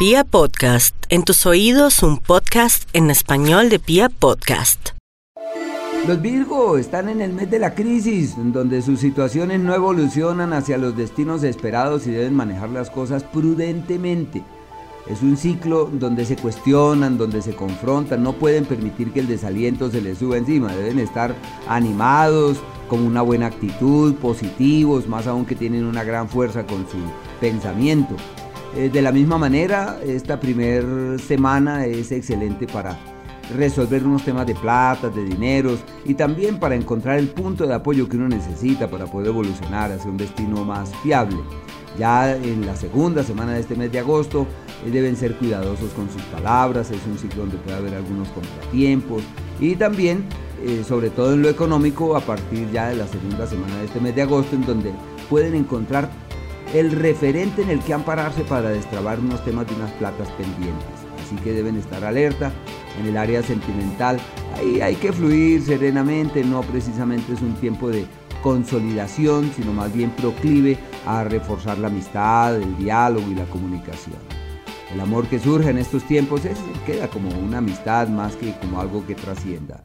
Pia Podcast, en tus oídos un podcast en español de Pia Podcast. Los Virgo están en el mes de la crisis, en donde sus situaciones no evolucionan hacia los destinos esperados y deben manejar las cosas prudentemente. Es un ciclo donde se cuestionan, donde se confrontan, no pueden permitir que el desaliento se les suba encima, deben estar animados, con una buena actitud, positivos, más aún que tienen una gran fuerza con su pensamiento. Eh, de la misma manera, esta primera semana es excelente para resolver unos temas de plata, de dineros y también para encontrar el punto de apoyo que uno necesita para poder evolucionar hacia un destino más fiable. Ya en la segunda semana de este mes de agosto eh, deben ser cuidadosos con sus palabras, es un ciclo donde puede haber algunos contratiempos y también, eh, sobre todo en lo económico, a partir ya de la segunda semana de este mes de agosto, en donde pueden encontrar el referente en el que ampararse para destrabar unos temas de unas platas pendientes. Así que deben estar alerta en el área sentimental. Ahí hay que fluir serenamente, no precisamente es un tiempo de consolidación, sino más bien proclive a reforzar la amistad, el diálogo y la comunicación. El amor que surge en estos tiempos es, queda como una amistad más que como algo que trascienda.